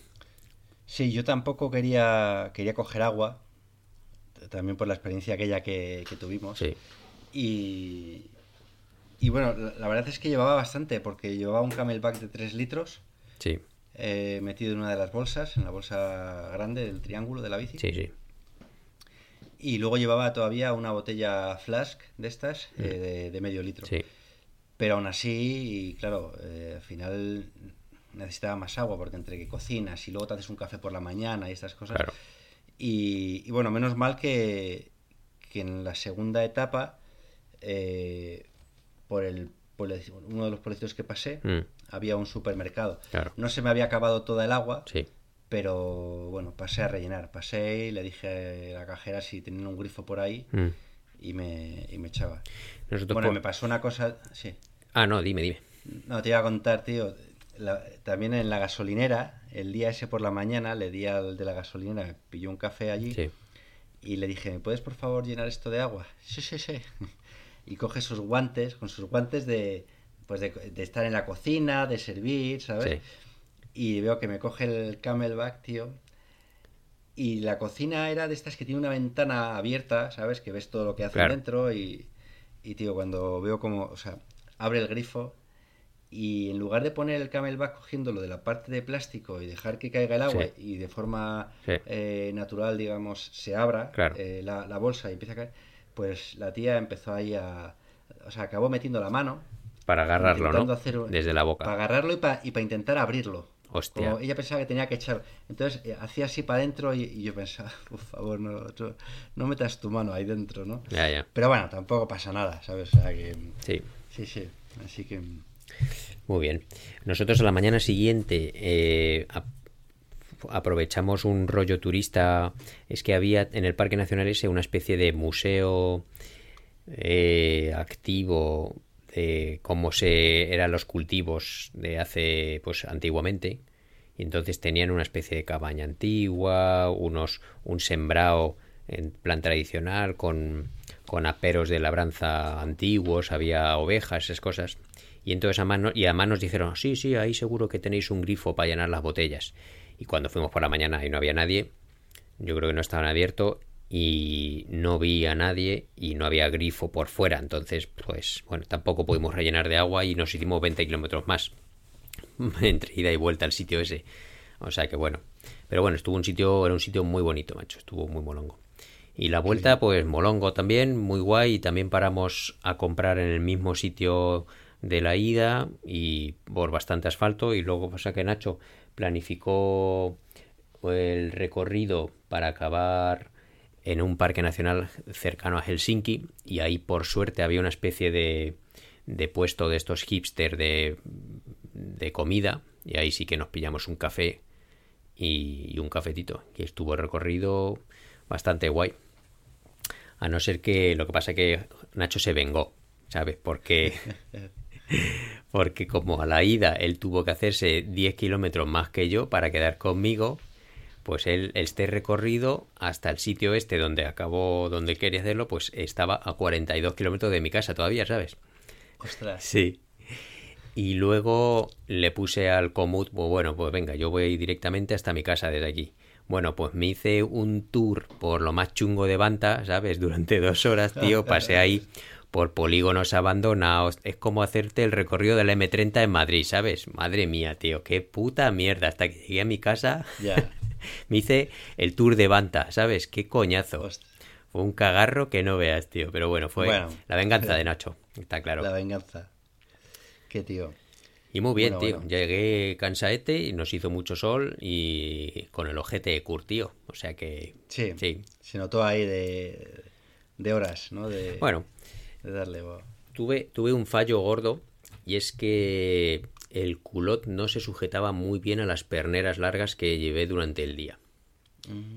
Sí, yo tampoco quería, quería coger agua, también por la experiencia aquella que, que tuvimos. Sí, Y, y bueno, la, la verdad es que llevaba bastante, porque llevaba un camelback de 3 litros sí, eh, metido en una de las bolsas, en la bolsa grande del triángulo de la bici. sí, sí. Y luego llevaba todavía una botella flask de estas, eh, de, de medio litro. Mm. Sí, Pero aún así, y claro, eh, al final necesitaba más agua, porque entre que cocinas y luego te haces un café por la mañana y estas cosas. claro. Y, y bueno, menos mal que, que en la segunda etapa, por el pueble- uno de los pueblecitos que pasé, Mm, había un supermercado. claro. No se me había acabado toda el agua, Sí, pero bueno, pasé a rellenar. Pasé y le dije a la cajera si tenían un grifo por ahí mm. y me, y me echaba. Nosotros Bueno, por- me pasó una cosa, sí. Ah, no, dime, dime. No, te iba a contar, tío. la- también en la gasolinera, el día ese por la mañana, le di al de la gasolinera, pilló un café allí Sí, y le dije, ¿me puedes por favor llenar esto de agua? Sí, sí, sí. Y coge sus guantes, con sus guantes de, pues de, de estar en la cocina, de servir, ¿sabes? sí, Y veo que me coge el camelback, tío. Y la cocina era de estas que tiene una ventana abierta, ¿sabes? Que ves todo lo que hace Claro. dentro y, y, tío, cuando veo como, o sea, abre el grifo y en lugar de poner el camelback cogiéndolo de la parte de plástico y dejar que caiga el agua Sí. y de forma Sí. eh, natural, digamos, se abra Claro. eh, la, la bolsa y empieza a caer, pues la tía empezó ahí a... O sea, acabó metiendo la mano. Para agarrarlo, ¿no? hacer- Desde la boca. Para agarrarlo y para y pa intentar abrirlo. Hostia. Como ella pensaba que tenía que echar. Entonces eh, hacía así para adentro y, y yo pensaba, por favor, no, no, no metas tu mano ahí dentro, ¿no? Ya, ya. Pero bueno, tampoco pasa nada, ¿sabes? O sea que. Sí. Sí, sí. Así que. Muy bien. Nosotros a la mañana siguiente eh, ap- aprovechamos un rollo turista. Es que había en el Parque Nacional ese una especie de museo eh, activo de cómo se eran los cultivos de hace pues antiguamente. Y entonces tenían una especie de cabaña antigua, unos un sembrado en plan tradicional con, con aperos de labranza antiguos, había ovejas, esas cosas. Y entonces además, no- y además nos dijeron, sí, sí, ahí seguro que tenéis un grifo para llenar las botellas. Y cuando fuimos por la mañana y no había nadie, yo creo que no estaban abiertos y no vi a nadie y no había grifo por fuera. Entonces, pues bueno, tampoco pudimos rellenar de agua y nos hicimos 20 kilómetros más entre ida y vuelta al sitio ese. O sea que bueno. Pero bueno, estuvo un sitio, era un sitio muy bonito, macho. Estuvo muy molongo. Y la vuelta, pues molongo también, muy guay. Y también paramos a comprar en el mismo sitio de la ida y por bastante asfalto. Y luego pasa que Nacho planificó el recorrido para acabar en un parque nacional cercano a Helsinki y ahí por suerte había una especie de, de puesto de estos hipster de, de comida y ahí sí que nos pillamos un café y, y un cafetito y estuvo el recorrido bastante guay a no ser que lo que pasa que Nacho se vengó ¿sabes? porque porque como a la ida él tuvo que hacerse 10 kilómetros más que yo para quedar conmigo pues él este recorrido hasta el sitio este donde acabó donde quería hacerlo pues estaba a 42 kilómetros de mi casa todavía sabes Ostras. Sí. Y luego le puse al comut, pues bueno, pues venga, yo voy directamente hasta mi casa desde aquí. Bueno, pues me hice un tour por lo más chungo de Banta, ¿sabes? Durante dos horas, tío, pasé ahí por polígonos abandonados. Es como hacerte el recorrido de la M30 en Madrid, ¿sabes? Madre mía, tío, qué puta mierda. Hasta que llegué a mi casa, Ya. me hice el tour de Banta, ¿sabes? Qué coñazo. Fue un cagarro que no veas, tío. Pero bueno, fue Bueno. la venganza de Nacho, está claro. La venganza. Qué tío. Y muy bien, Bueno, tío. bueno. Llegué cansaete y nos hizo mucho sol y con el ojete de curtío. O sea que... Sí. Sí. Se notó ahí de, de horas, ¿no? De, Bueno, de darle. tuve, tuve un fallo gordo y es que el culot no se sujetaba muy bien a las perneras largas que llevé durante el día.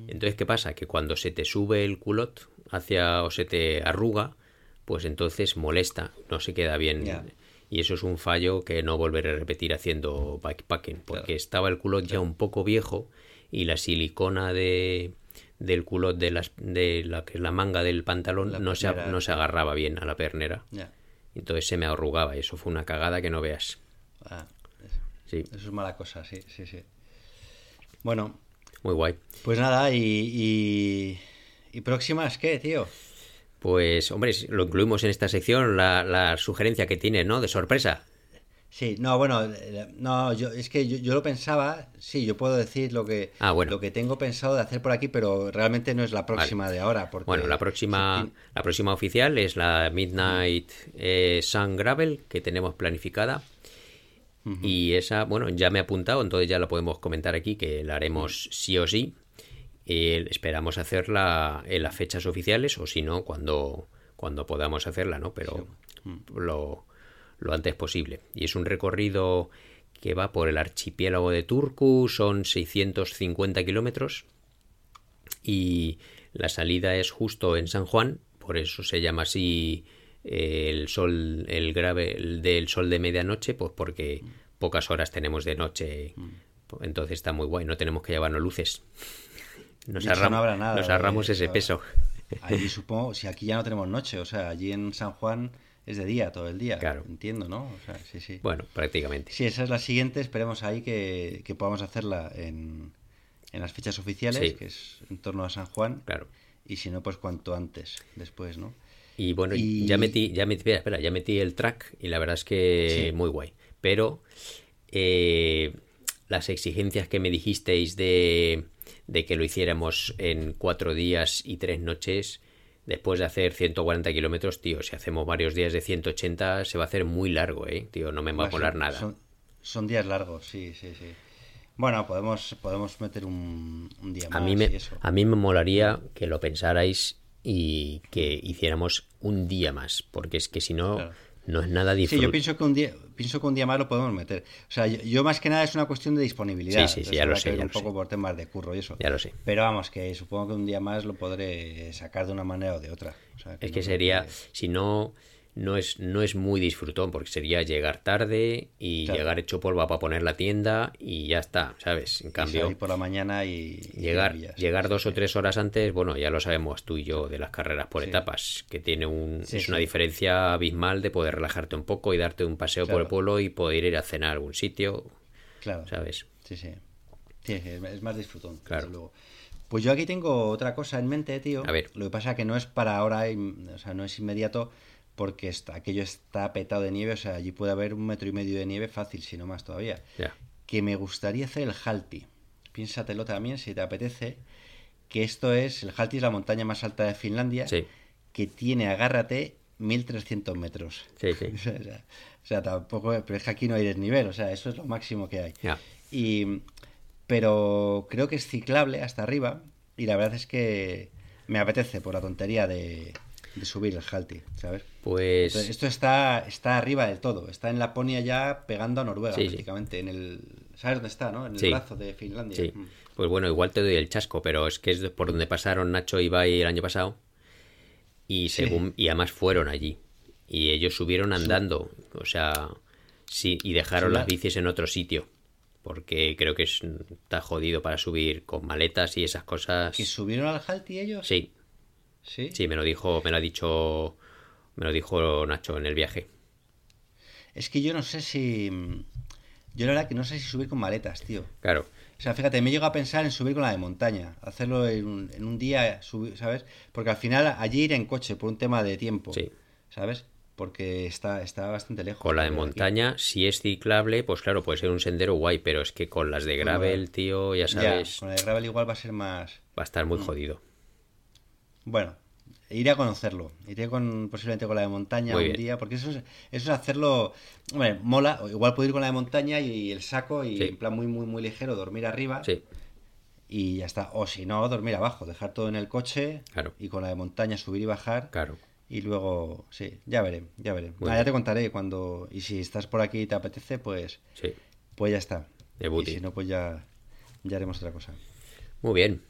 Entonces, ¿qué pasa? Que cuando se te sube el culot hacia o se te arruga, pues entonces molesta, no se queda bien. Y eso es un fallo que no volveré a repetir haciendo bikepacking, porque Claro. estaba el culot ya un poco viejo y la silicona de del culot de, las, de la que es la manga del pantalón La no se, no se agarraba bien a la pernera. Entonces se me arrugaba y eso fue una cagada que no veas. Ah, eso, Sí, eso es mala cosa, sí, sí, sí. Bueno, muy guay. pues nada, y, y, y próximas, ¿qué, tío? Pues, hombre, lo incluimos en esta sección, la, la sugerencia que tienes, ¿no? De sorpresa. Sí, no, bueno, eh, no, yo, es que yo, yo lo pensaba, sí, yo puedo decir lo que, Ah, bueno. lo que tengo pensado de hacer por aquí, pero realmente no es la próxima de ahora. Porque Bueno, la próxima, sí, la próxima oficial es la Midnight eh, Sun Gravel que tenemos planificada. Y esa, bueno, ya me he apuntado, entonces ya la podemos comentar aquí, que la haremos sí o sí. Eh, esperamos hacerla en las fechas oficiales, o si no, cuando, cuando podamos hacerla, ¿no? Pero lo, lo antes posible. Y es un recorrido que va por el archipiélago de Turku, son 650 kilómetros y la salida es justo en San Juan, por eso se llama así el sol, el grave el del sol de medianoche, pues porque pocas horas tenemos de noche, entonces está muy guay, no tenemos que llevarnos luces. Nos, ahorram- no habrá nada nos de ahorramos ese eso. peso. Allí supongo, si aquí ya no tenemos noche, o sea, allí en San Juan es de día todo el día. Claro. Entiendo, ¿no? O sea, sí, sí. Bueno, prácticamente. Sí, esa es la siguiente, esperemos ahí que, que podamos hacerla en, en las fechas oficiales, Sí. que es en torno a San Juan, Claro. y si no, pues cuanto antes, después, ¿no? Y bueno, Y- ya metí, ya metí, espera, ya metí el track y la verdad es que Sí. muy guay. Pero eh, las exigencias que me dijisteis de, de que lo hiciéramos en cuatro días y tres noches, después de hacer 140 kilómetros, tío, si hacemos varios días de 180 se va a hacer muy largo, ¿eh? Tío, no me va a molar son- nada. Son, son días largos, sí, sí, sí. Bueno, podemos, podemos meter un, un día A más mí, me, y eso. a mí me molaría que lo pensarais y que hiciéramos un día más, porque es que si no, Claro. no es nada Sí, disfrutable. yo pienso que un día, pienso que un día más lo podemos meter. O sea, yo, yo más que nada es una cuestión de disponibilidad. Sí, sí, sí, ya lo sé, ya un lo sé. poco por temas de curro y eso. Ya lo sé. Pero vamos, que supongo que un día más lo podré sacar de una manera o de otra. O sea, Es no que sería, que- si no, no es, no es muy disfrutón, porque sería llegar tarde y Claro. llegar hecho polvo para poner la tienda y ya está, ¿sabes? En y cambio, salir por la mañana y... y llegar, llegar dos Sí, o tres horas antes, bueno, ya lo sabemos tú y yo de las carreras por Sí. etapas, que tiene un, Sí, es una diferencia abismal de poder relajarte un poco y darte un paseo por el pueblo y poder ir a cenar a algún sitio, Claro. ¿sabes? Sí, sí. Sí, es más disfrutón, Claro. desde luego. Pues yo aquí tengo otra cosa en mente, tío. A ver. Lo que pasa que no es para ahora, o sea, no es inmediato, porque está, aquello está petado de nieve, o sea, allí puede haber un metro y medio de nieve fácil, si no más todavía. Que me gustaría hacer el Halti. Piénsatelo también, si te apetece, que esto es, el Halti es la montaña más alta de Finlandia, Sí, que tiene, agárrate, 1300 metros. sí, sí. o, sea, o sea, tampoco, pero es que aquí no hay desnivel, o sea, eso es lo máximo que hay. Y, pero creo que es ciclable hasta arriba y la verdad es que me apetece por la tontería de, de subir el Halti, ¿sabes? Pues Entonces, esto está, está arriba del todo, está en Laponia ya pegando a Noruega Sí, sí. prácticamente, en el... ¿Sabes dónde está, no? En el brazo de Finlandia. Sí, Mm. pues bueno, igual te doy el chasco, pero es que es por donde pasaron Nacho y Ibai el año pasado. Y según y además fueron allí. Y ellos subieron andando, o sea, sí, y dejaron las la- bicis en otro sitio. Porque creo que es- está jodido para subir con maletas y esas cosas. ¿Que subieron al Halti ellos? Sí, Sí. sí, me lo dijo, me lo ha dicho, me lo dijo Nacho en el viaje. Es que yo no sé si... Yo la verdad que no sé si subir con maletas, tío. Claro, O sea, fíjate, me llego a pensar en subir con la de montaña, hacerlo en un, en un día, subir, ¿sabes? Porque al final allí ir en coche por un tema de tiempo, Sí. ¿sabes? Porque está, está bastante lejos. con la de aquí. montaña, si es ciclable, pues claro, puede ser un sendero guay, pero es que con las de gravel, tío, ya Ya, sabes, con la de gravel igual va a ser más... va a estar muy Mm. jodido. Bueno, iré a conocerlo. Iré con posiblemente con la de montaña Muy un bien. día, porque eso es, eso es hacerlo... Mola, igual puedo ir con la de montaña y, el saco y Sí. en plan muy, muy, muy ligero, dormir arriba Sí, y ya está. O si no, dormir abajo, dejar todo en el coche Claro. y con la de montaña subir y bajar. claro. Y luego, sí, ya veré, ya veré. Ah, ya te contaré cuando. Y si estás por aquí y te apetece, pues, Sí, pues ya está. De y si no, pues ya, ya haremos otra cosa. muy bien.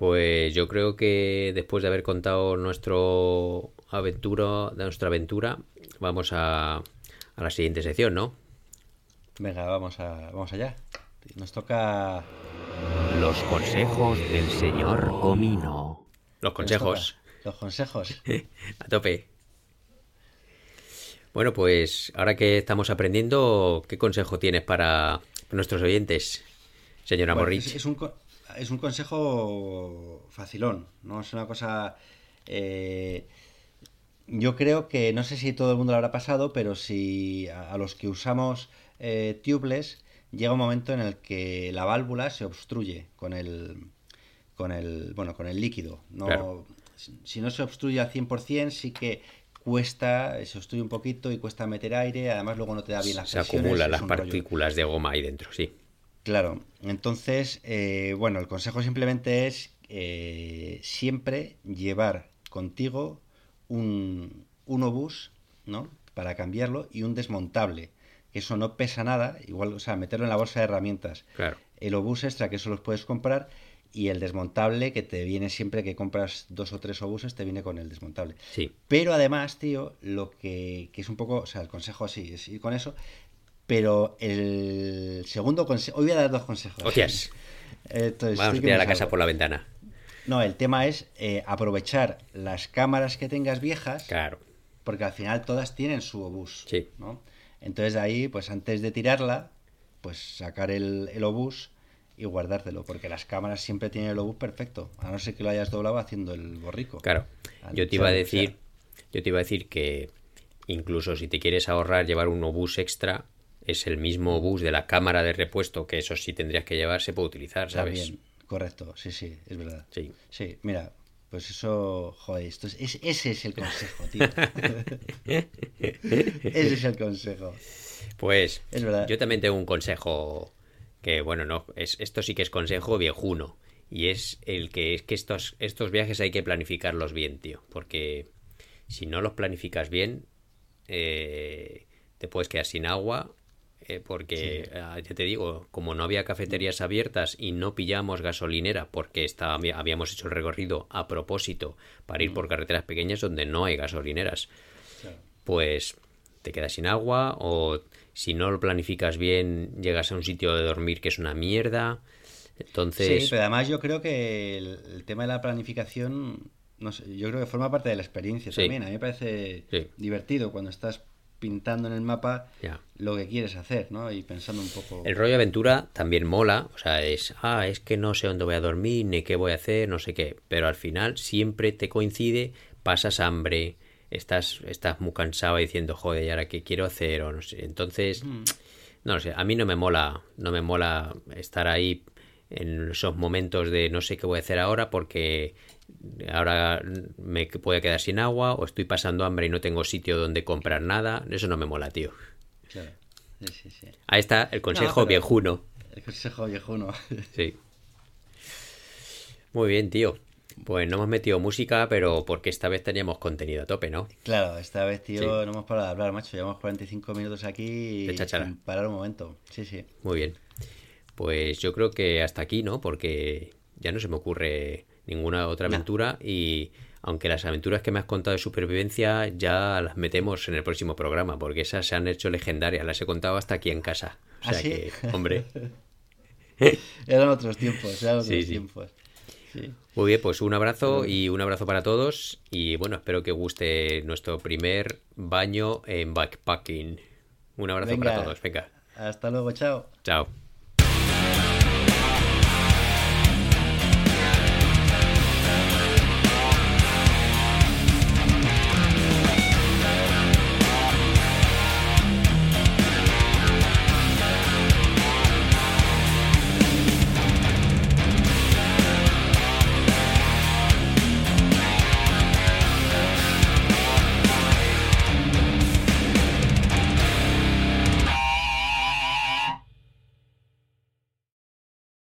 Pues yo creo que después de haber contado nuestro aventura, de nuestra aventura, vamos a, a la siguiente sección, ¿no? Venga, vamos a, vamos allá. Nos toca. Los consejos del señor Comino. Los consejos. Los consejos. A tope. Bueno, pues ahora que estamos aprendiendo, ¿qué consejo tienes para nuestros oyentes, señora Bueno, Morrich? es, es un, co- es un consejo facilón, ¿no? Es una cosa. eh, yo creo que, no sé si todo el mundo lo habrá pasado, pero si a, a los que usamos eh, tubeless, llega un momento en el que la válvula se obstruye con el, con el, bueno, con el líquido. No, Claro. si, si no se obstruye al 100%, sí que cuesta, se obstruye un poquito y cuesta meter aire, además luego no te da bien las Se presiones, acumulan las rollo. partículas de goma ahí dentro, sí. Claro, entonces, eh, bueno, el consejo simplemente es eh, siempre llevar contigo un, un obús, ¿no? Para cambiarlo y un desmontable, que eso no pesa nada, igual, o sea, meterlo en la bolsa de herramientas. Claro. El obús extra, que eso los puedes comprar, y el desmontable, que te viene siempre que compras dos o tres obuses, te viene con el desmontable. Sí. Pero además, tío, lo que, que es un poco, o sea, el consejo así, es ir con eso. Pero el segundo consejo, hoy voy a dar dos consejos. Hostias. Entonces, Vamos a tirar la casa por la ventana. No, el tema es eh, aprovechar las cámaras que tengas viejas, Claro. porque al final todas tienen su obús. Sí. ¿no? Entonces de ahí, pues antes de tirarla, pues sacar el, el obús y guardártelo, porque las cámaras siempre tienen el obús perfecto, a no ser que lo hayas doblado haciendo el borrico. Claro. Yo te iba a decir, yo te iba a decir que incluso si te quieres ahorrar llevar un obús extra, es el mismo obús de la cámara de repuesto, que eso sí tendrías que llevar, se puede utilizar, ¿sabes? También, correcto, sí, sí, es verdad. Sí. Sí, mira, Pues eso, joder, esto es, es- ese es el consejo, tío. ese es el consejo. Pues Es verdad. yo también tengo un consejo que, bueno, no, es, esto sí que es consejo viejuno. Y es el que es que estos, estos viajes hay que planificarlos bien, tío. Porque si no los planificas bien, eh, te puedes quedar sin agua. Eh, porque, ah, ya te digo, como no había cafeterías abiertas y no pillamos gasolinera porque estaba, habíamos hecho el recorrido a propósito para ir por carreteras pequeñas donde no hay gasolineras pues te quedas sin agua o si no lo planificas bien llegas a un sitio de dormir que es una mierda. Entonces, Sí, pero además yo creo que el, el tema de la planificación, no sé, yo creo que forma parte de la experiencia Sí. también. A mí me parece Sí. divertido cuando estás pintando en el mapa lo que quieres hacer, ¿no? Y pensando un poco... el rollo aventura también mola, o sea, es, ah, es que no sé dónde voy a dormir, ni qué voy a hacer, no sé qué, pero al final siempre te coincide, pasas hambre, estás, estás muy cansado diciendo, joder, ¿y ahora qué quiero hacer? O no sé, entonces, no lo sé, a mí no me mola, no me mola estar ahí en esos momentos de no sé qué voy a hacer ahora porque ahora me puedo quedar sin agua o estoy pasando hambre y no tengo sitio donde comprar nada. Eso no me mola, tío. Claro. Sí, sí, sí. Ahí está el consejo viejuno. El consejo viejuno. Sí. Muy bien, tío. Pues no hemos metido música, pero porque esta vez teníamos contenido a tope, ¿no? Claro, esta vez, tío, no hemos parado de hablar, macho. Llevamos 45 minutos aquí y sin parar un momento. Sí, sí. Muy bien. Pues yo creo que hasta aquí, ¿no? Porque ya no se me ocurre ninguna otra No. aventura y aunque las aventuras que me has contado de supervivencia ya las metemos en el próximo programa, porque esas se han hecho legendarias, las he contado hasta aquí en casa. O ¿Ah, sea sí? que, hombre. Eran otros tiempos, eran otros Sí, sí. tiempos. Muy bien, pues un abrazo y un abrazo para todos y bueno, espero que guste nuestro primer baño en backpacking. Un abrazo para todos, venga. Hasta luego, chao. Chao.